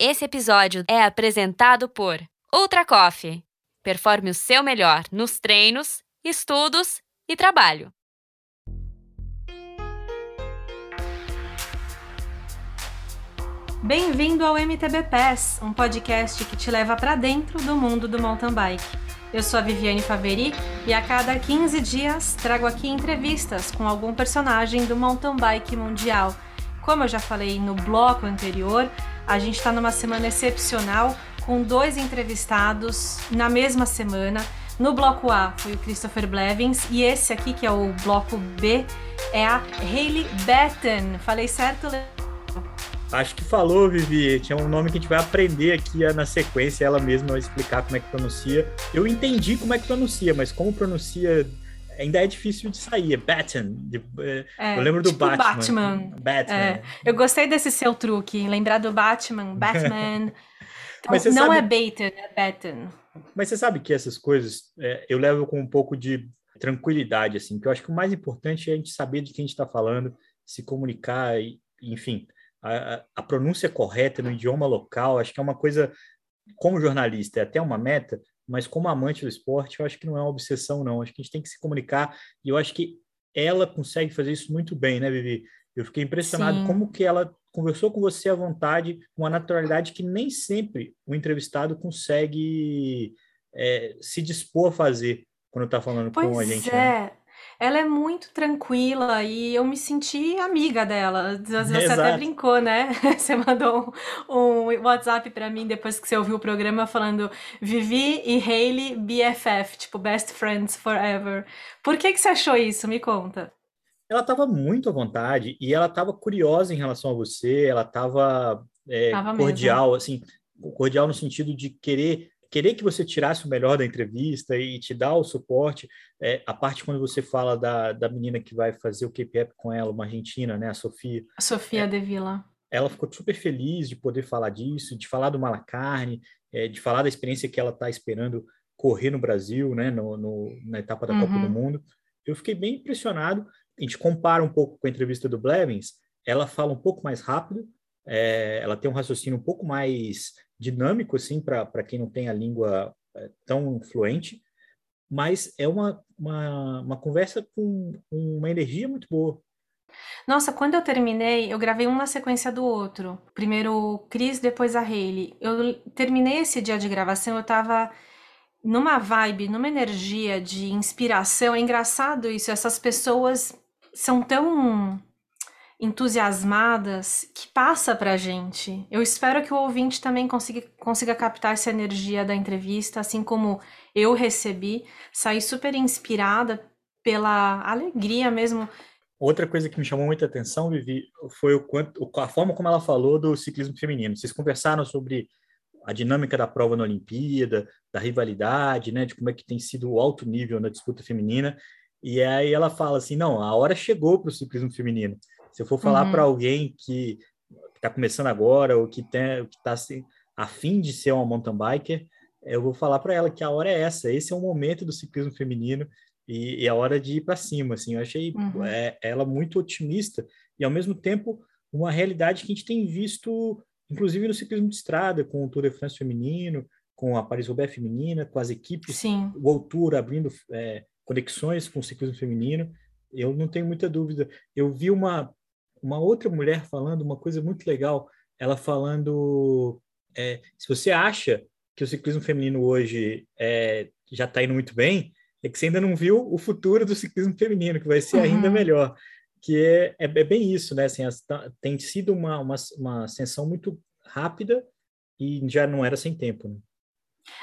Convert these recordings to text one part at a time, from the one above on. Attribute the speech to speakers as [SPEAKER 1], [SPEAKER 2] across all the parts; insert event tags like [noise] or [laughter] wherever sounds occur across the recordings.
[SPEAKER 1] Esse episódio é apresentado por Ultra Coffee. Performe o seu melhor nos treinos, estudos e trabalho.
[SPEAKER 2] Bem-vindo ao MTB Pass, um podcast que te leva para dentro do mundo do mountain bike. Eu sou a Viviane Faveri e a cada 15 dias trago aqui entrevistas com algum personagem do mountain bike mundial. Como eu já falei no bloco anterior, a gente está numa semana excepcional com dois entrevistados na mesma semana. No bloco A foi o Christopher Blevins e esse aqui, que é o bloco B, é a Hayley Batten. Falei certo, Leandro?
[SPEAKER 3] Acho que falou, Vivi. Tinha um nome que a gente vai aprender aqui na sequência, ela mesma vai explicar como é que pronuncia. Eu entendi como é que pronuncia, mas como pronuncia ainda é difícil de sair. É Batman. É, eu lembro do
[SPEAKER 2] tipo
[SPEAKER 3] Batman.
[SPEAKER 2] Batman.
[SPEAKER 3] Batman. É,
[SPEAKER 2] eu gostei desse seu truque, lembrar do Batman, [laughs] Batman. Então, não sabe... é Baton, é Baton.
[SPEAKER 3] Mas você sabe que essas coisas é, eu levo com um pouco de tranquilidade, assim, que eu acho que o mais importante é a gente saber de quem a gente está falando, se comunicar, e, enfim, a, a pronúncia correta no idioma local, acho que é uma coisa, como jornalista, é até uma meta, mas como amante do esporte, eu acho que não é uma obsessão, não. Acho que a gente tem que se comunicar e eu acho que ela consegue fazer isso muito bem, né, Vivi? Eu fiquei impressionado Sim. como que ela conversou com você à vontade, com uma naturalidade que nem sempre o entrevistado consegue é, se dispor a fazer quando está falando
[SPEAKER 2] pois
[SPEAKER 3] com a gente.
[SPEAKER 2] É. Né? Ela é muito tranquila e eu me senti amiga dela. Você
[SPEAKER 3] Exato.
[SPEAKER 2] até brincou, né? [laughs] Você mandou um, um WhatsApp para mim depois que você ouviu o programa falando Vivi e Hayley BFF, tipo Best Friends Forever. Por que, que você achou isso? Me conta.
[SPEAKER 3] Ela estava muito à vontade e ela estava curiosa em relação a você, ela estava é, cordial, mesmo. assim, cordial no sentido de querer querer que você tirasse o melhor da entrevista e te dar o suporte. É, a parte quando você fala da, da menina que vai fazer o K-pop com ela, uma argentina, né, a Sofia.
[SPEAKER 2] A Sofia
[SPEAKER 3] é,
[SPEAKER 2] de Vila.
[SPEAKER 3] Ela ficou super feliz de poder falar disso, de falar do Malacarne, é, de falar da experiência que ela está esperando correr no Brasil, né, no, no na etapa da uhum. Copa do uhum. Mundo. Eu fiquei bem impressionado. A gente compara um pouco com a entrevista do Blevins, ela fala um pouco mais rápido, é, ela tem um raciocínio um pouco mais dinâmico, assim, para quem não tem a língua é, tão fluente, mas é uma, uma, uma conversa com, uma energia muito boa.
[SPEAKER 2] Nossa, quando eu terminei, eu gravei um na sequência do outro. Primeiro o Chris, depois a Hayley. Eu terminei esse dia de gravação, eu tava numa vibe, numa energia de inspiração. É engraçado isso, essas pessoas são tão entusiasmadas que passa para a gente. Eu espero que o ouvinte também consiga, consiga captar essa energia da entrevista, assim como eu recebi, saí super inspirada pela alegria mesmo.
[SPEAKER 3] Outra coisa que me chamou muita atenção, Vivi, foi o quanto, a forma como ela falou do ciclismo feminino. Vocês conversaram sobre a dinâmica da prova na Olimpíada, da rivalidade, né, de como é que tem sido o alto nível na disputa feminina. E aí ela fala assim, não, a hora chegou para o ciclismo feminino. Se eu for falar uhum. para alguém que está começando agora ou que está assim, a fim de ser uma mountain biker, eu vou falar para ela que a hora é essa, esse é o momento do ciclismo feminino e, e a hora de ir para cima. Assim, eu achei uhum. é, ela muito otimista e ao mesmo tempo uma realidade que a gente tem visto, inclusive no ciclismo de estrada, com o Tour de France feminino, com a Paris-Roubaix feminina, com as equipes,
[SPEAKER 2] Sim.
[SPEAKER 3] o Altura abrindo é, conexões com o ciclismo feminino. Eu não tenho muita dúvida. Eu vi uma uma outra mulher falando uma coisa muito legal. Ela falando: é, se você acha que o ciclismo feminino hoje é, já está indo muito bem, é que você ainda não viu o futuro do ciclismo feminino, que vai ser uhum. ainda melhor. Que é, é, é, bem isso, né? Assim, tem sido uma, uma, uma ascensão muito rápida e já não era sem tempo. Né?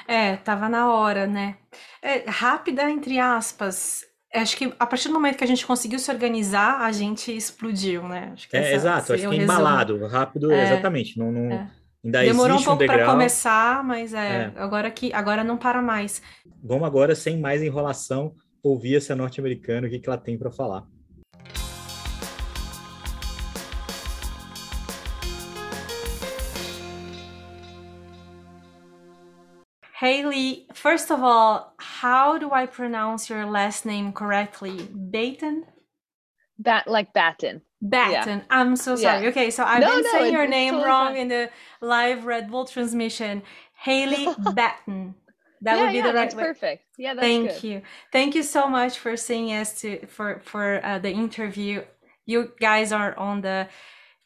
[SPEAKER 2] É, tava na hora, né? É, rápida, entre aspas acho que a partir do momento que a gente conseguiu se organizar, a gente explodiu, né?
[SPEAKER 3] Acho é, exato, acho que é embalado, rápido, é, exatamente. Não, não, é.
[SPEAKER 2] Ainda Demorou um pouco um para começar, mas é, é, agora que agora não para mais.
[SPEAKER 3] Vamos agora, sem mais enrolação, ouvir essa norte-americana, o que, que ela tem para falar.
[SPEAKER 2] Haley, first of all, how do I pronounce your last name correctly? Baton?
[SPEAKER 4] Bat like Batten.
[SPEAKER 2] Batten. Yeah. I'm so sorry. Yeah. Okay, so I've no, been no, saying your name totally wrong fine. in the live Red Bull transmission. Haley [laughs] Batten.
[SPEAKER 4] That yeah, would be the right that's way. perfect. Yeah,
[SPEAKER 2] Thank
[SPEAKER 4] good.
[SPEAKER 2] you. Thank you so much for saying yes to for for uh, the interview. You guys are on the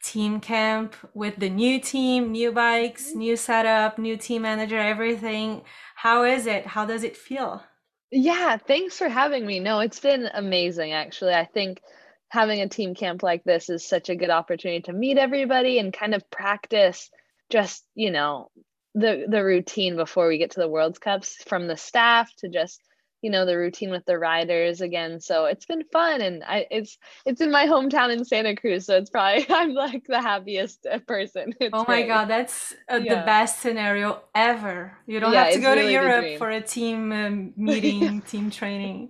[SPEAKER 2] team camp with the new team, new bikes, mm-hmm. new setup, new team manager, everything. How is it? How does it feel?
[SPEAKER 4] Yeah, thanks for having me. No, it's been amazing actually. I think having a team camp like this is such a good opportunity to meet everybody and kind of practice just, you know, the the routine before we get to the World Cups from the staff to just you know the routine with the riders again. So it's been fun and i it's it's in my hometown in santa cruz so it's probably [laughs] i'm like the happiest person. [laughs] It's
[SPEAKER 2] oh my great. god that's uh, yeah. the best scenario ever. You don't yeah, have to go really to europe for a team um, [laughs] meeting team training.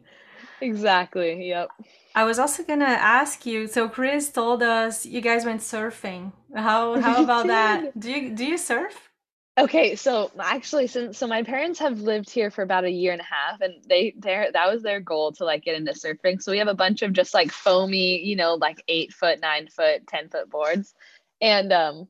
[SPEAKER 4] Exactly yep.
[SPEAKER 2] I was also gonna ask you so chris told us you guys went surfing. How how about that? do you do you surf
[SPEAKER 4] Okay, so actually, since so my parents have lived here for about a year and a half, and they there that was their goal to like get into surfing. So we have a bunch of just like foamy, you know, like eight foot, nine foot, ten foot boards, and um,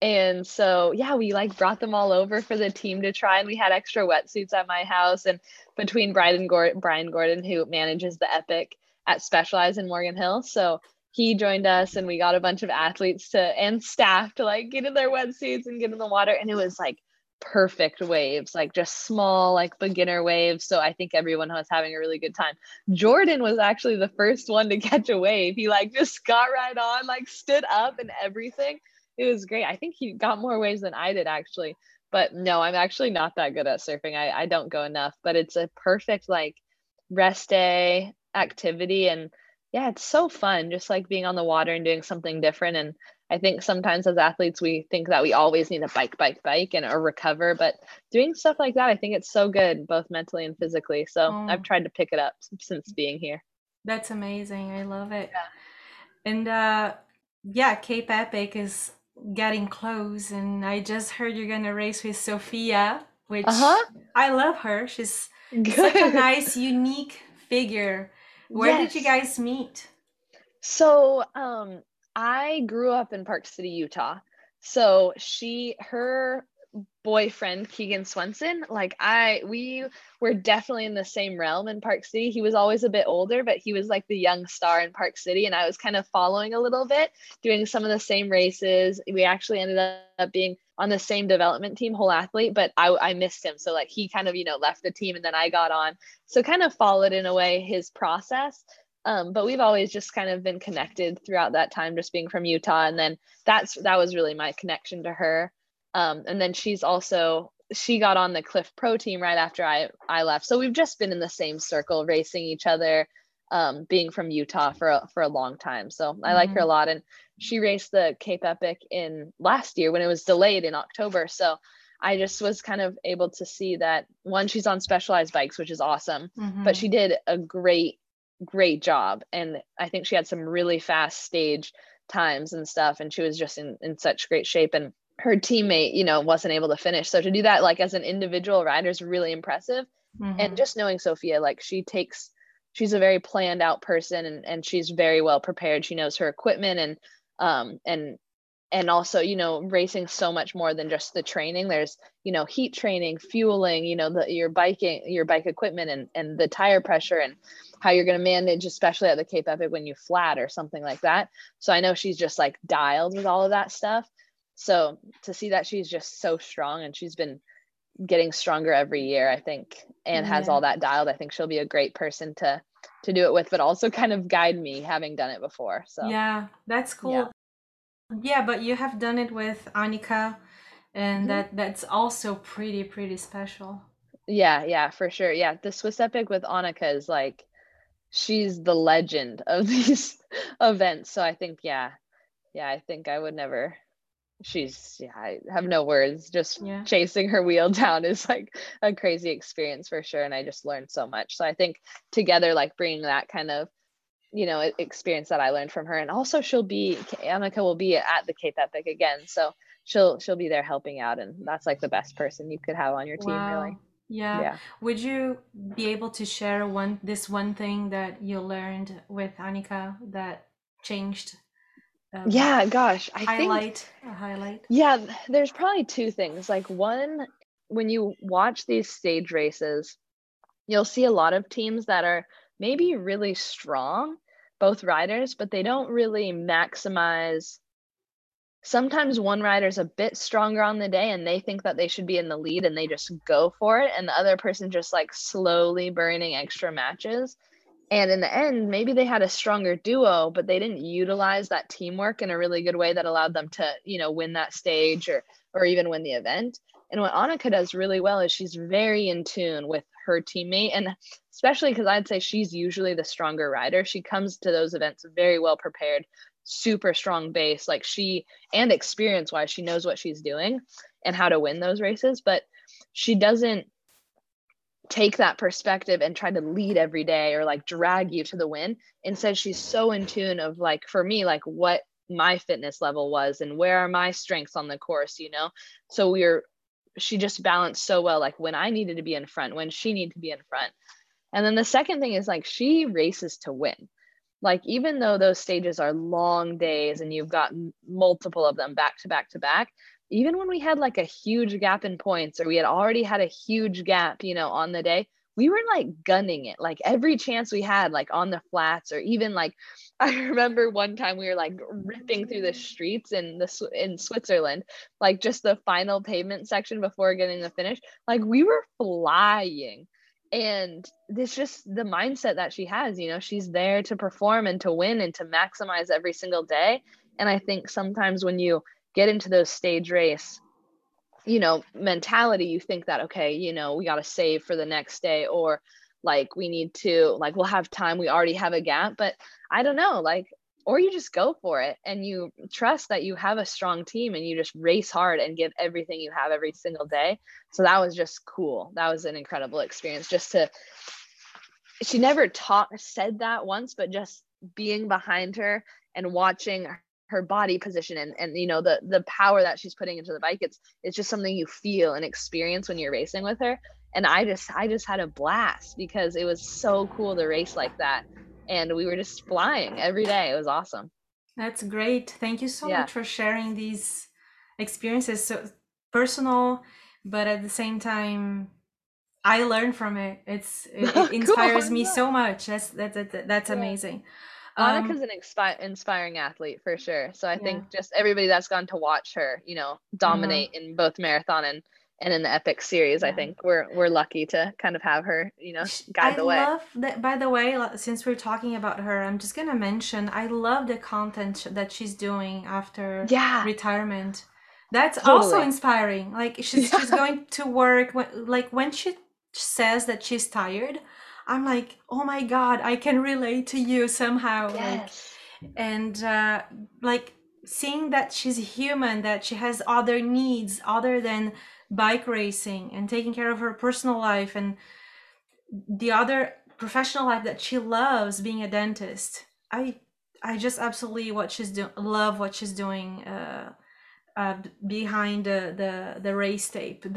[SPEAKER 4] and so yeah, we like brought them all over for the team to try, and we had extra wetsuits at my house, and between Brian Gordon, Brian Gordon, who manages the Epic at Specialized in Morgan Hill, so he joined us and we got a bunch of athletes to and staff to like get in their wetsuits and get in the water. And it was like perfect waves like just small like beginner waves. So i think everyone was having a really good time. Jordan was actually the first one to [laughs] catch a wave. He like just got right on like stood up and everything. It was great. I think he got more waves than i did actually. But no i'm actually not that good at surfing. I, I don't go enough. But it's a perfect like rest day activity. And yeah, it's so fun just like being on the water and doing something different. And I think sometimes as athletes, we think that we always need a bike, bike, bike and or recover. But doing stuff like that, I think it's so good, both mentally and physically. So oh. I've tried to pick it up since being here.
[SPEAKER 2] That's amazing. I love it. Yeah. And uh, yeah, Cape Epic is getting close. And I just heard you're going to race with Sophia, which uh-huh. I love her. She's good. such a nice, unique figure where yes. did you guys meet?
[SPEAKER 4] So, um, I grew up in Park City, Utah. So she, her boyfriend Keegan Swenson, like I, we were definitely in the same realm in Park City. He was always a bit older, but he was like the young star in Park City, and I was kind of following a little bit, doing some of the same races. We actually ended up being on the same development team, whole athlete, but I, I missed him. So like he kind of, you know, left the team and then I got on. So kind of followed in a way his process. Um, but we've always just kind of been connected throughout that time, just being from Utah. And then that's that was really my connection to her. Um, and then she's also she got on the Clif Pro team right after I I left. So we've just been in the same circle, racing each other, um, being from Utah for a, for a long time. So I like her a mm-hmm. lot. And she raced the Cape Epic in last year when it was delayed in October. So I just was kind of able to see that one, she's on specialized bikes, which is awesome, mm-hmm. but she did a great, great job. And I think she had some really fast stage times and stuff. And she was just in, in such great shape. And her teammate, you know, wasn't able to finish. So to do that, like as an individual rider, is really impressive. Mm-hmm. And just knowing Sophia, like she takes, she's a very planned out person and, and she's very well prepared. She knows her equipment and um, and and also you know racing so much more than just the training. There's you know heat training fueling you know the your biking your bike equipment and and the tire pressure and how you're going to manage especially at the cape epic when you flat or something like that. So i know she's just like dialed with all of that stuff. So to see that she's just so strong and she's been getting stronger every year i think and yeah. has all that dialed i think she'll be a great person to to do it with, but also kind of guide me having done it before. So
[SPEAKER 2] yeah, that's cool. Yeah, yeah but you have done it with Annika, and mm-hmm. that that's also pretty pretty special.
[SPEAKER 4] Yeah, yeah, for sure. Yeah, the Swiss Epic with Annika is like she's the legend of [laughs] these events. So I think yeah, yeah, I think I would never she's yeah i have no words just yeah. chasing her wheel [laughs] down is like a crazy experience for sure and i just learned so much so i think together like bringing that kind of you know experience that i learned from her and also she'll be Annika will be at the cape epic again so she'll she'll be there helping out and that's like the best person you could have on your team wow. really
[SPEAKER 2] yeah. yeah. Would you be able to share one this one thing that you learned with Annika that changed um,
[SPEAKER 4] yeah, gosh, I
[SPEAKER 2] highlight
[SPEAKER 4] think
[SPEAKER 2] a highlight.
[SPEAKER 4] yeah, there's probably two things. Like one, when you watch these stage races, you'll see a lot of teams that are maybe really strong, both riders, but they don't really maximize. Sometimes one rider's a bit stronger on the day and they think that they should be in the lead and they just go for it. And the other person just like slowly burning extra matches. And in the end, maybe they had a stronger duo, but they didn't utilize that teamwork in a really good way that allowed them to, you know, win that stage or or even win the event. And what Annika does really well is she's very in tune with her teammate and especially because I'd say she's usually the stronger rider. She comes to those events very well prepared, super strong base, like she and experience wise, she knows what she's doing and how to win those races, but she doesn't take that perspective and try to lead every day or like drag you to the win. Instead, she's so in tune of like for me, like what my fitness level was and where are my strengths on the course, you know? So we are she just balanced so well, like when I needed to be in front, when she needed to be in front. And then the second thing is like she races to win. Like even though those stages are long days and you've got multiple of them back to back to back, even when we had like a huge gap in points or we had already had a huge gap, you know, on the day, we were like gunning it. Like every chance we had like on the flats or even like [laughs] i remember one time we were like ripping through the streets in the in switzerland like just the final pavement section before getting the finish. Like we were flying. And this just the mindset that she has you know she's there to perform and to win and to maximize every single day. And i think sometimes when you get into those stage race you know mentality you think that okay you know we got to save for the next day or like we need to like we'll have time we already have a gap but i don't know like or you just go for it and you trust that you have a strong team and you just race hard and give everything you have every single day. So that was just cool. That was an incredible experience. Just to she never taught said that once but just being behind her and watching her body position and and you know the the power that she's putting into the bike it's it's just something you feel and experience when you're racing with her. And i just i just had a blast because it was so cool to race like that. And we were just flying every day. It was awesome.
[SPEAKER 2] That's great. Thank you so yeah. much for sharing these experiences. So personal but at the same time i learned from it. It's it, it [laughs] inspires me so much. That's that's that's, that's yeah.
[SPEAKER 4] Annika's um, an expi- inspiring athlete for sure. So I yeah. think just everybody that's gone to watch her, you know, dominate mm-hmm. in both marathon and and in the epic series, yeah. I think we're we're lucky to kind of have her, you know, guide
[SPEAKER 2] I
[SPEAKER 4] the way.
[SPEAKER 2] I love that. By the way, since we're talking about her, I'm just gonna mention I love the content that she's doing after
[SPEAKER 4] yeah.
[SPEAKER 2] retirement. That's totally. also inspiring. Like she's [laughs] she's going to work when, like when she says that she's tired I'm like, oh my God, I can relate to you somehow.
[SPEAKER 4] Yes.
[SPEAKER 2] Like, and uh, like seeing that she's human, that she has other needs other than bike racing and taking care of her personal life and the other professional life that she loves being a dentist. I I just absolutely what she's doing love what she's doing uh, uh, behind the, the the race tape the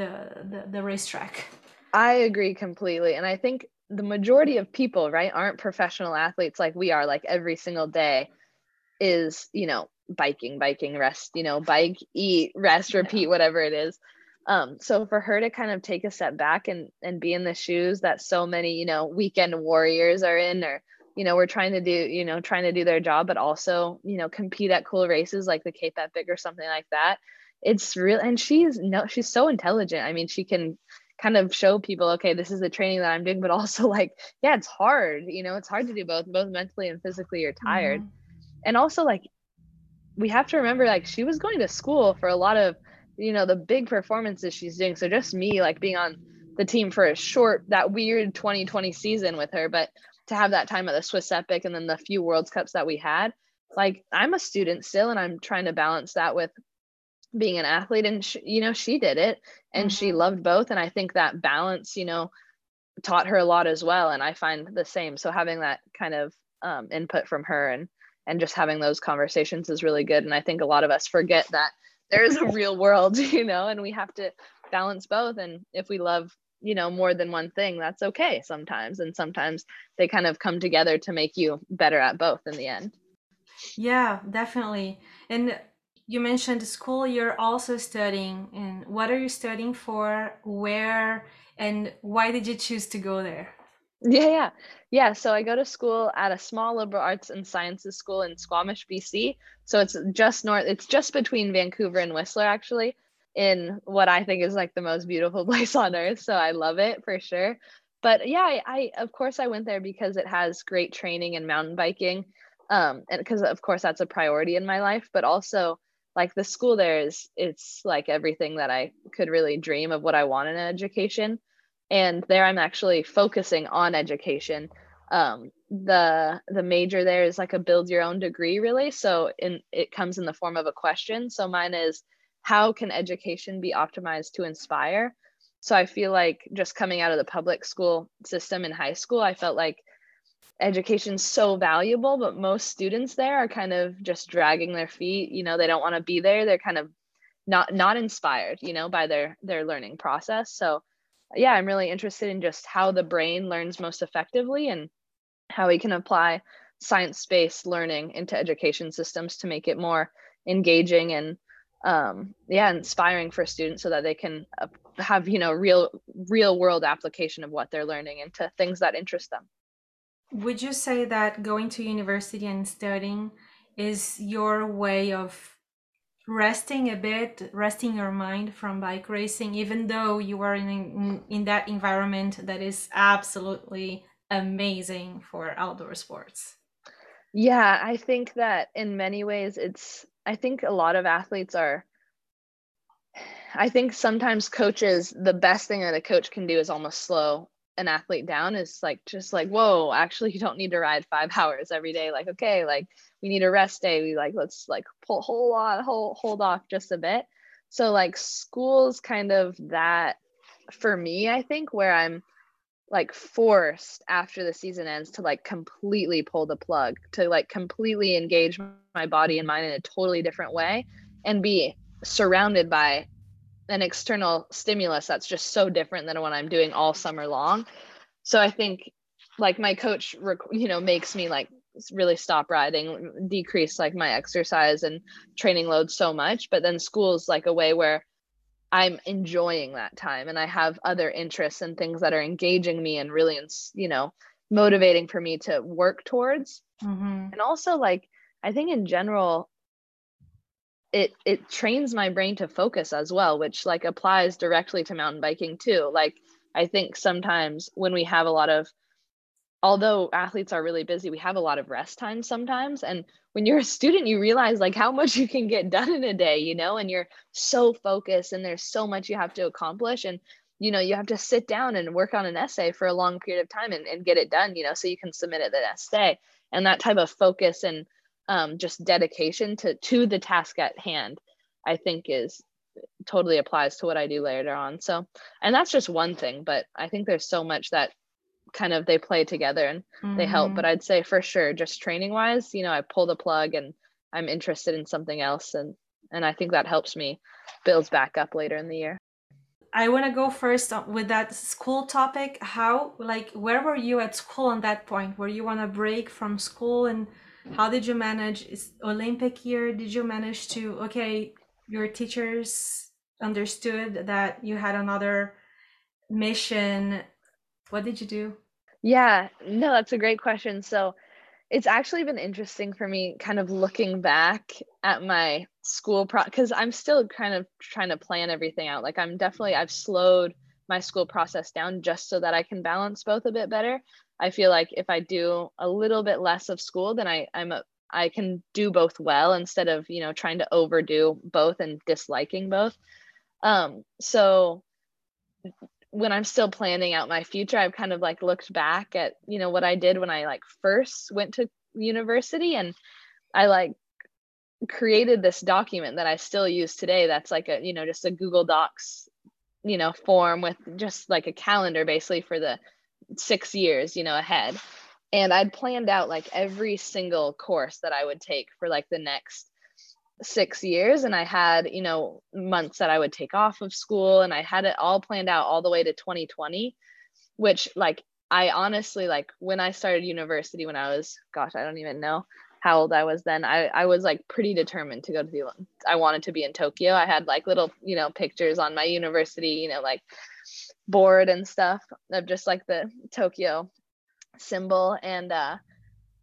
[SPEAKER 2] the, the racetrack.
[SPEAKER 4] I agree completely, and I think the majority of people, right, aren't professional athletes like we are, like every single day is, you know, biking, biking, rest, you know, bike, eat, rest, repeat, whatever it is. Um, so for her to kind of take a step back and and be in the shoes that so many, you know, weekend warriors are in or you know, we're trying to do, you know, trying to do their job, but also, you know, compete at cool races like the Cape Epic or something like that. It's real and she's no she's so intelligent. I mean, she can kind of show people okay this is the training that i'm doing but [laughs] also like yeah it's hard you know it's hard to do both both mentally and physically you're tired mm-hmm. and also like we have to remember like she was going to school for a lot of you know the big performances she's doing so just me like being on the team for a short that weird 2020 season with her but to have that time at the swiss epic and then the few world cups that we had like i'm a student still and i'm trying to balance that with being an athlete and she, you know she did it and mm-hmm. she loved both and i think that balance you know taught her a lot as well and i find the same so having that kind of um, input from her and and just having those conversations is really good and i think a lot of us forget that there is a [laughs] real world [laughs] you know and we have to balance both and if we love you know more than one thing that's okay sometimes and sometimes they kind of come together to make you better at both in the end
[SPEAKER 2] Yeah, definitely. And you mentioned school you're also studying and what are you studying for where and why did you choose to go there?
[SPEAKER 4] Yeah yeah. Yeah so i go to school at a small liberal arts and sciences school in squamish bc so it's just north it's just between vancouver and whistler actually in what i think is like the most beautiful [laughs] place on earth so i love it for sure. But yeah I, I of course i went there because it has great training in mountain biking um and because of course that's a priority in my life but also like the school there is it's like everything that I could really dream of what I want in an education. And there I'm actually focusing on education. Um, the the major there is like a build your own degree really. So in it comes in the form of a question. So mine is how can education be optimized to inspire? So I feel like just coming out of the public school system in high school, I felt like education's so valuable but most students there are kind of just dragging their feet you know they don't want to be there they're kind of not not inspired you know by their their learning process. So yeah i'm really interested in just how the brain learns most effectively and how we can apply science-based learning into education systems to make it more engaging and um, yeah inspiring for students so that they can uh, have you know real real world application of what they're learning into things that interest them
[SPEAKER 2] would you say that going to university and studying is your way of resting a bit, resting your mind from bike racing, even though you are in, in, in that environment that is absolutely amazing for outdoor sports?
[SPEAKER 4] Yeah, I think that in many ways it's I think a lot of athletes are I think sometimes coaches the best thing that a coach can do is almost slow an athlete down is like just like whoa actually you don't need to ride five hours every day. Like okay like we need a rest day. We like let's like pull hold on hold hold off just a bit. So like school's kind of that for me i think where i'm like forced after the season ends to like completely pull the plug to like completely engage my body and mind in a totally different way and be surrounded by an external stimulus that's just so different than what I'm doing all summer long. So I think like my coach, you know, makes me like really stop riding, decrease like my exercise and training load so much. But then school's like a way where I'm enjoying that time and I have other interests and things that are engaging me and really, you know, motivating for me to work towards. Mm-hmm. And also, like, I think in general, it it trains my brain to focus as well which like applies directly to mountain biking too. Like i think sometimes when we have a lot of although athletes are really busy we have a lot of rest time sometimes. And when you're a student you realize like how much [laughs] you can get done in a day you know and you're so focused and there's so much you have to accomplish. And you know you have to sit down and work on an essay for a long period of time and, and get it done you know so you can submit it the next day. And that type of focus and um, just dedication to to the task at hand i think is totally applies to what i do later on so and that's just one thing but i think there's so much that kind of they play together and mm-hmm. they help but mm-hmm. i'd say for sure just training wise you know i pull the plug and i'm interested in something else and and i think that helps me build back up later in the year
[SPEAKER 2] I want to go first with that school topic. How, like, where were you at school on that point? Were you on a break from school and how did you manage is olympic year did you manage to okay your teachers understood that you had another mission. What did you do?
[SPEAKER 4] Yeah no that's a great question. So it's actually been interesting for me kind of looking back at my school pro because i'm still kind of trying to plan everything out. Like i'm definitely i've slowed my school process down just so that i can balance both a bit better I feel like if I do a little bit less of school, then I I'm a, I can do both well instead of you know trying to overdo both and disliking both. Um, so when I'm still planning out my future, I've kind of like looked back at you know what I did when I like first went to university, and I like created this document that I still use today. That's like a you know just a Google Docs you know form with just like a calendar basically for the six years, you know, ahead. And I'd planned out like every single course that I would take for like the next six years. And I had, you know, months that I would take off of school and I had it all planned out all the way to 2020, which like I honestly like when I started university when I was, gosh, I don't even know, how old I was then. I, I was like pretty determined to go to the I wanted to be in Tokyo. I had like little, you know, pictures on my university, you know, like board and stuff of just like the Tokyo symbol. And uh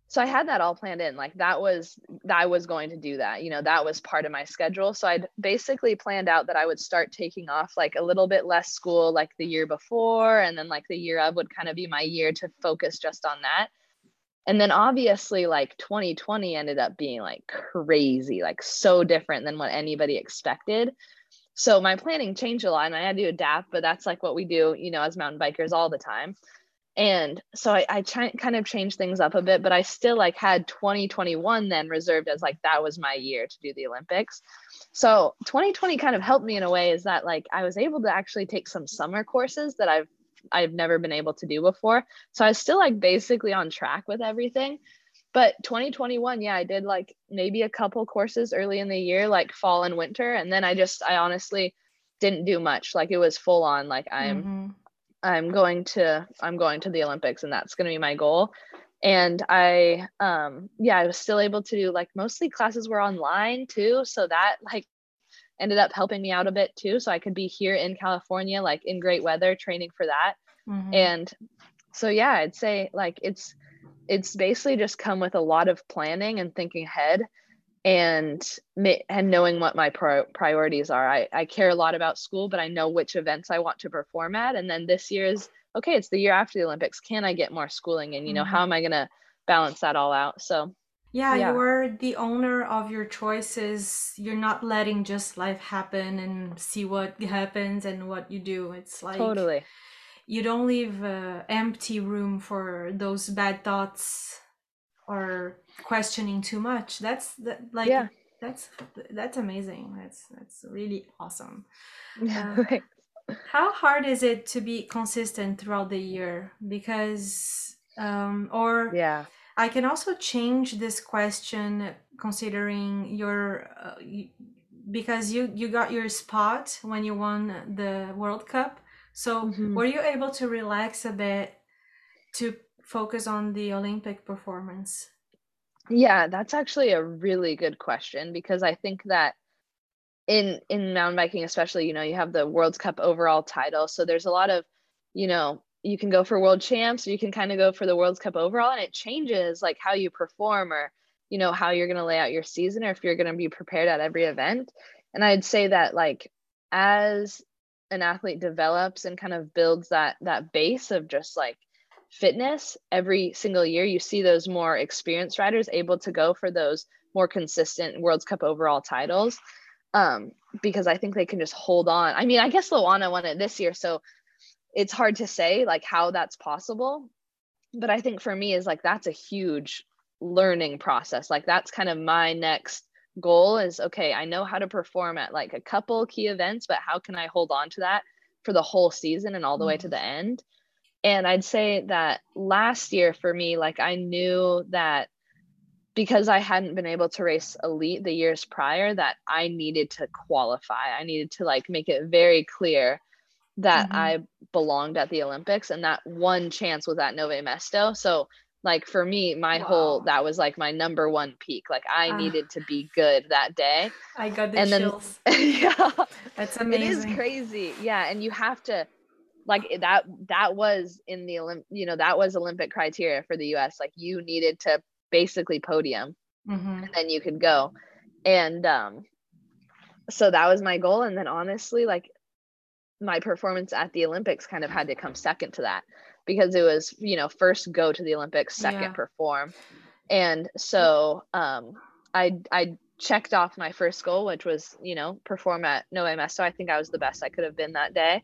[SPEAKER 4] so I had that all planned in. Like that was I was going to do that. You know, that was part of my schedule. So I'd basically planned out that I would start taking off like a little bit less school like the year before and then like the year of would kind of be my year to focus just on that and then obviously like 2020 ended up being like crazy like so different than what anybody expected. So my planning changed a lot and i had to adapt but that's like what we do you know as mountain bikers all the time. And so i, I ch- kind of changed things up a bit but i still like had 2021 then reserved as like that was my year to do the olympics. So 2020 kind of helped me in a way is that like i was able to actually take some summer courses that i've I've never been able to do before. So I was still like basically on track with everything. But 2021, yeah, I did like maybe a couple courses early in the year, like fall and winter. And then I just, I honestly didn't do much. Like it was full on, like I'm, mm-hmm. I'm going to, I'm going to the Olympics and that's going to be my goal. And I, um, yeah, I was still able to do like mostly classes were online too. So that like ended up helping me out a bit too. So I could be here in California, like in great weather, training for that. Mm-hmm. And so, yeah, I'd say like it's, it's basically just come with a lot of planning and thinking ahead and and knowing what my pro- priorities are. I, I care a lot about school, but I know which events I want to perform at. And then this year is okay, it's the year after the Olympics. Can I get more schooling? And, you know, mm-hmm. how am I going to balance that all out? So
[SPEAKER 2] yeah, yeah, you're the owner of your choices. You're not letting just life happen and see what happens and what you do. It's like
[SPEAKER 4] totally.
[SPEAKER 2] You don't leave uh, empty room for those bad thoughts or questioning too much. That's that like yeah. that's that's amazing. That's that's really awesome. [laughs] Uh, how hard is it to be consistent throughout the year? Because um or
[SPEAKER 4] yeah
[SPEAKER 2] I can also change this question considering your uh, because you you got your spot when you won the World Cup. So mm-hmm. were you able to relax a bit to focus on the Olympic performance?
[SPEAKER 4] Yeah, that's actually a really good question because I think that in in mountain biking especially, you know, you have the World Cup overall title, so there's a lot of, you know, you can go for world champs or you can kind of go for the world's cup overall and it changes like how you perform or you know how you're going to lay out your season or if you're going to be prepared at every event. And i'd say that like as an athlete develops and kind of builds that that base of just like fitness every single year you see those more experienced riders able to go for those more consistent world's cup overall titles um because i think they can just hold on. I mean i guess Loana won it this year so it's hard to say like how that's possible but i think for me is like that's a huge learning process. Like that's kind of my next goal is okay i know how to perform at like a couple key events but how can i hold on to that for the whole season and all the mm-hmm. way to the end? And i'd say that last year for me like i knew that because i hadn't been able to race elite the years prior that i needed to qualify. I needed to like make it very clear that mm-hmm. I belonged at the Olympics and that one chance was at Nove Mesto. So like for me, my wow. whole that was like my number one peak. Like I uh, needed to be good that day.
[SPEAKER 2] I got the and chills.
[SPEAKER 4] Then, [laughs] yeah.
[SPEAKER 2] That's amazing.
[SPEAKER 4] It is crazy. Yeah. And you have to like that that was in the Olymp you know, that was Olympic criteria for the US. Like you needed to basically podium mm-hmm. and then you could go. And um so that was my goal. And then honestly, like my performance at the Olympics kind of had to come second to that because it was, you know, first go to the Olympics, second yeah. perform. And so um, I I checked off my first goal, which was, you know, perform at Nove Mesto. I think I was the best I could have been that day.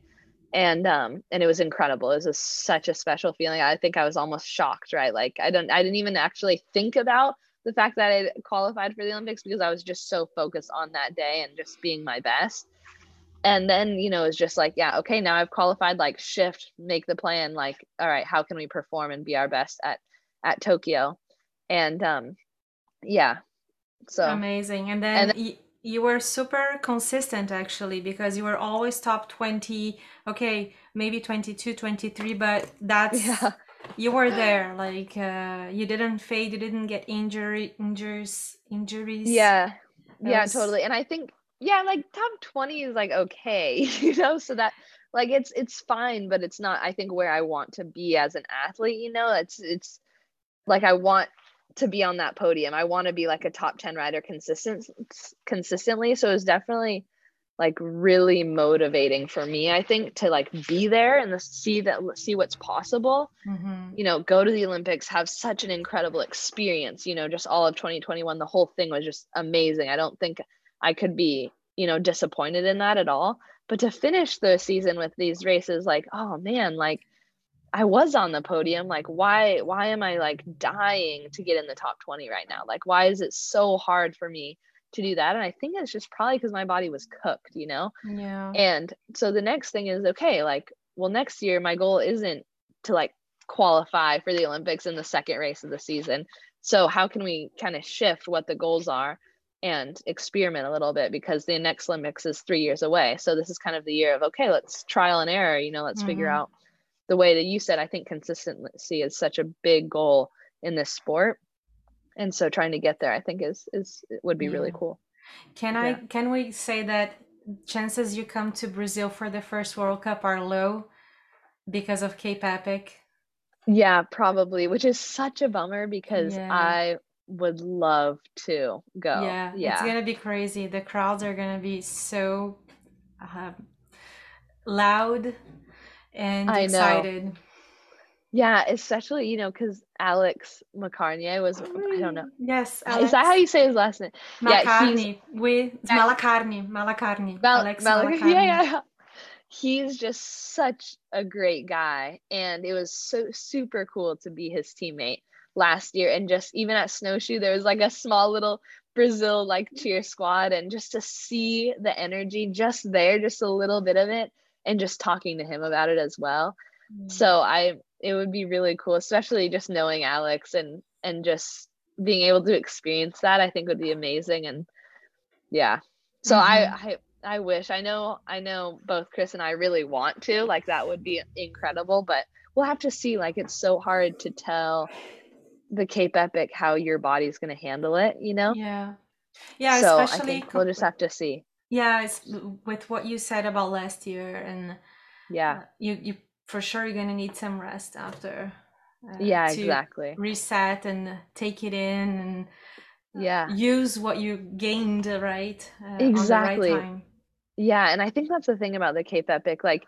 [SPEAKER 4] And um and it was incredible. It was a, such a special feeling. I think I was almost shocked, right? Like I don't I didn't even actually think about the fact that I qualified for the Olympics because I was just so focused on that day and just being my best and then you know it's just like yeah okay now i've qualified like shift make the plan like all right how can we perform and be our best at at tokyo and um yeah so
[SPEAKER 2] amazing and then, and then you, you were super consistent actually because you were always top 20 okay maybe 22 23 but that's [laughs] yeah. you were there. Like uh, you didn't fade. You didn't get injury injuries injuries.
[SPEAKER 4] Yeah, yeah,
[SPEAKER 2] was-
[SPEAKER 4] totally. And I think yeah, like top twenty is like okay, [laughs] you know. So that like it's it's fine, but it's not. I think where I want to be as an athlete. You know, it's it's like I want to be on that podium. I want to be like a top 10 rider consistent consistently. So it's definitely like really motivating for me, I think, to like be there and the, see that see what's possible.
[SPEAKER 2] Mhm.
[SPEAKER 4] You know, go to the Olympics, have such an incredible experience, you know, just all of 2021. The whole thing was just amazing. I don't think I could be, you know, disappointed in that at all. But to finish the season with these races, like, oh man, like I was on the podium. Like, why, why am I like dying to get in the top 20 right now? Like, why is it so hard for me to do that? And I think it's just probably because my body was cooked, you know?
[SPEAKER 2] Yeah.
[SPEAKER 4] And so the next thing is okay, like, well, next year my goal isn't to like qualify for the Olympics in the second race of the season. So how can we kind of shift what the goals are and experiment a little bit because the next Olympics is three years away. So this is kind of the year of okay, let's trial and error, you know, let's figure
[SPEAKER 2] Mhm.
[SPEAKER 4] out the way that you said, I think consistency is such a big goal in this sport. And so trying to get there, I think is is would be really cool.
[SPEAKER 2] Can I? Can we say that chances you come to Brazil for the first World Cup are low because of Cape Epic?
[SPEAKER 4] Yeah, probably, which is such a bummer because
[SPEAKER 2] Yeah.
[SPEAKER 4] I would love to go.
[SPEAKER 2] Yeah,
[SPEAKER 4] Yeah.
[SPEAKER 2] it's gonna be crazy. The crowds are gonna be so um, loud and
[SPEAKER 4] I know.
[SPEAKER 2] excited.
[SPEAKER 4] Yeah, especially, you know, because Alex McCartney was, I don't know.
[SPEAKER 2] Yes,
[SPEAKER 4] Is that how you say his last name? Yeah.
[SPEAKER 2] We Malacarne. Malacarne.
[SPEAKER 4] Mal-
[SPEAKER 2] Alex
[SPEAKER 4] Mal-
[SPEAKER 2] Malacarne.
[SPEAKER 4] yeah, yeah. He's just such a great guy. And it was so super cool to be his teammate last year. And just even at Snowshoe, there was like a small little Brazil like cheer squad. And just to see the energy just there, just a little bit of it, and just talking to him about it as well. Mm-hmm. So I it would be really cool, especially just knowing Alex and and just being able to experience that I think would be amazing. And yeah. So I mm-hmm. I I wish I know I know both Chris and I really want to like that would be incredible, but we'll have to see. Like it's so hard to tell the Cape Epic how your body's gonna handle it, you know?
[SPEAKER 2] Yeah. Yeah,
[SPEAKER 4] so I
[SPEAKER 2] especially
[SPEAKER 4] think we'll just have to see.
[SPEAKER 2] yeah, it's with what you said about last year and
[SPEAKER 4] Yeah.
[SPEAKER 2] uh, you you for sure you're gonna need some rest after. uh,
[SPEAKER 4] Yeah,
[SPEAKER 2] to
[SPEAKER 4] exactly.
[SPEAKER 2] Reset and take it in and
[SPEAKER 4] Yeah.
[SPEAKER 2] use what you gained, uh, right? Uh, on the right
[SPEAKER 4] Exactly.
[SPEAKER 2] time.
[SPEAKER 4] Yeah, and I think that's the thing about the Cape Epic. Like,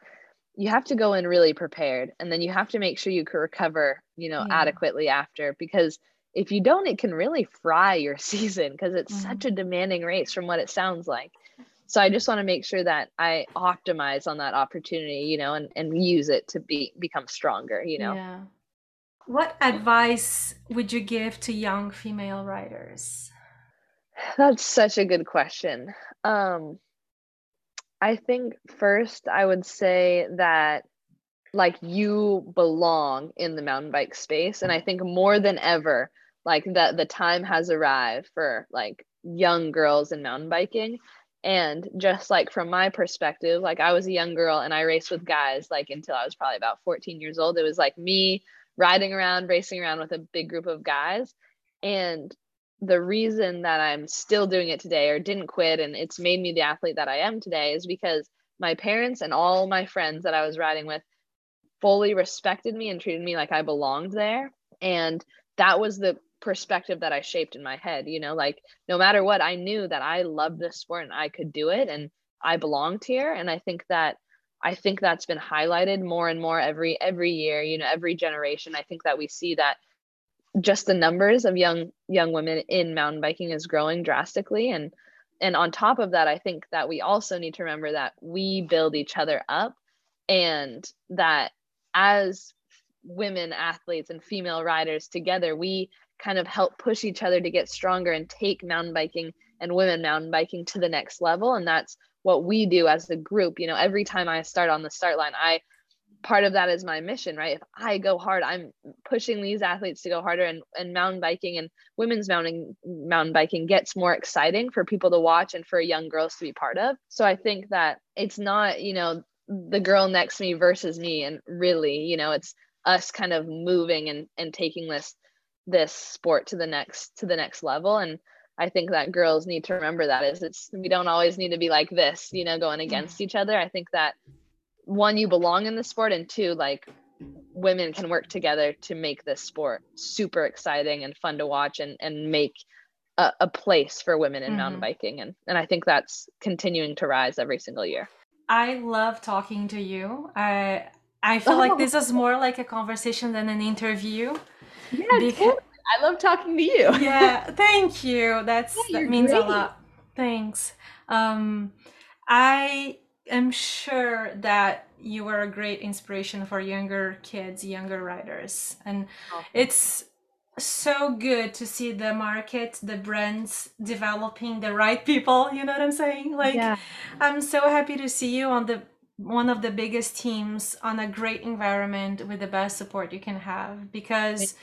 [SPEAKER 4] you have to go in really prepared, and then you have to make sure you can recover, you know,
[SPEAKER 2] Yeah.
[SPEAKER 4] adequately after. Because if you don't, it can really fry your [laughs] season because it's
[SPEAKER 2] Mhm.
[SPEAKER 4] such a demanding race from what it sounds like. So I just want to make sure that I optimize on that opportunity, you know, and, and use it to be become stronger, you know.
[SPEAKER 2] Yeah. What advice would you give to young female riders?
[SPEAKER 4] That's such a good question. Um, I think first I would say that like you belong in the mountain bike space, and I think more than ever, like that the time has arrived for like young girls in mountain biking. And just like from my perspective, like I was a young girl and I raced with guys like until I was probably about 14 years old. It was like me riding around, racing around with a big group of guys. And the reason that I'm still doing it today or didn't quit and it's made me the athlete that I am today is because my parents and all my friends that I was riding with fully respected me and treated me like I belonged there. And that was the perspective that I shaped in my head, you know, like no matter what, I knew that I loved this sport and I could do it and I belonged here. And I think that I think that's been highlighted more and more every every year, you know, every generation. I think that we see that just the numbers of young young women in mountain biking is growing drastically. And and on top of that i think that we also need to remember that we build each other up and that as women athletes and female riders together we kind of help push each other to get stronger and take mountain biking and women mountain biking to the next level. And that's what we do as a group. You know every time i start on the start line i part of that is my mission, right? If I go hard, I'm pushing these athletes to go harder and, and mountain biking and women's mountain mountain biking gets more exciting for people to watch and for young girls to be part of. So I think that it's not, you know, the girl next to me versus me. And really, you know, it's us kind of moving and and taking this this sport to the next to the next level and I think that girls need to remember that is it's we don't always need to be like this, you know, going against each other. I think that one, you belong in the sport, and two, like women can work together to make this sport super exciting and fun to watch and and make a, a place for women in mm-hmm. mountain biking. And and I think that's continuing to rise every single year.
[SPEAKER 2] I love talking to you. I I feel oh. like [laughs] this is more like a conversation than an interview.
[SPEAKER 4] Yeah, because, I love talking to you.
[SPEAKER 2] yeah, thank you. That's yeah, that means great. a lot. Thanks. Um, I am sure that you are a great inspiration for younger kids, younger riders, and oh. it's so good to see the market, the brands developing the right people. [laughs] You know what I'm saying? Like, yeah. I'm so happy to see you on the one of the biggest teams on a great environment with the best support you can have because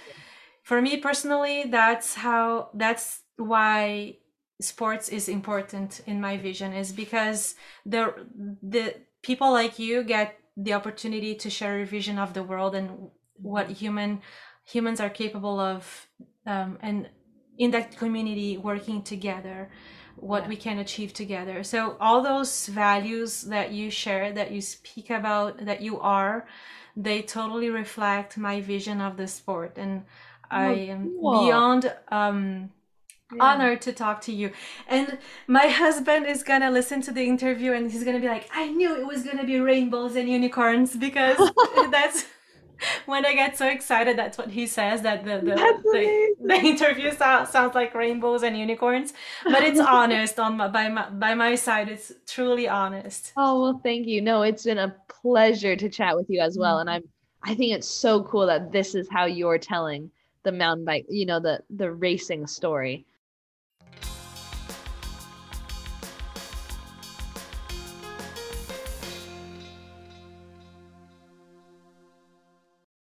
[SPEAKER 2] for me personally that's how that's why sports is important in my vision is because the the people like you get the opportunity to share your vision of the world and what human humans are capable of um, and in that community working together what we can achieve together. So all those values that you share that you speak about that you are they totally reflect my vision of the sport. And I am beyond um, yeah. honored to talk to you. And my husband is gonna listen to the interview and he's gonna be like, I knew it was gonna be rainbows and unicorns because [laughs] that's when I get so excited, that's what he says that the the, the, the, interview so- sounds like rainbows and unicorns, but it's [laughs] honest on my, by my by my side. It's truly honest.
[SPEAKER 4] Oh well, thank you. No, it's been a pleasure to chat with you as well, mm-hmm. and I'm I think it's so cool that this is how you're telling the mountain bike you know the the racing story